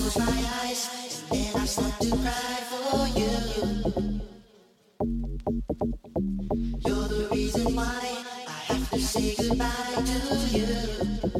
close my eyes, and then I start to cry for you. You're the reason why I have to say goodbye to you.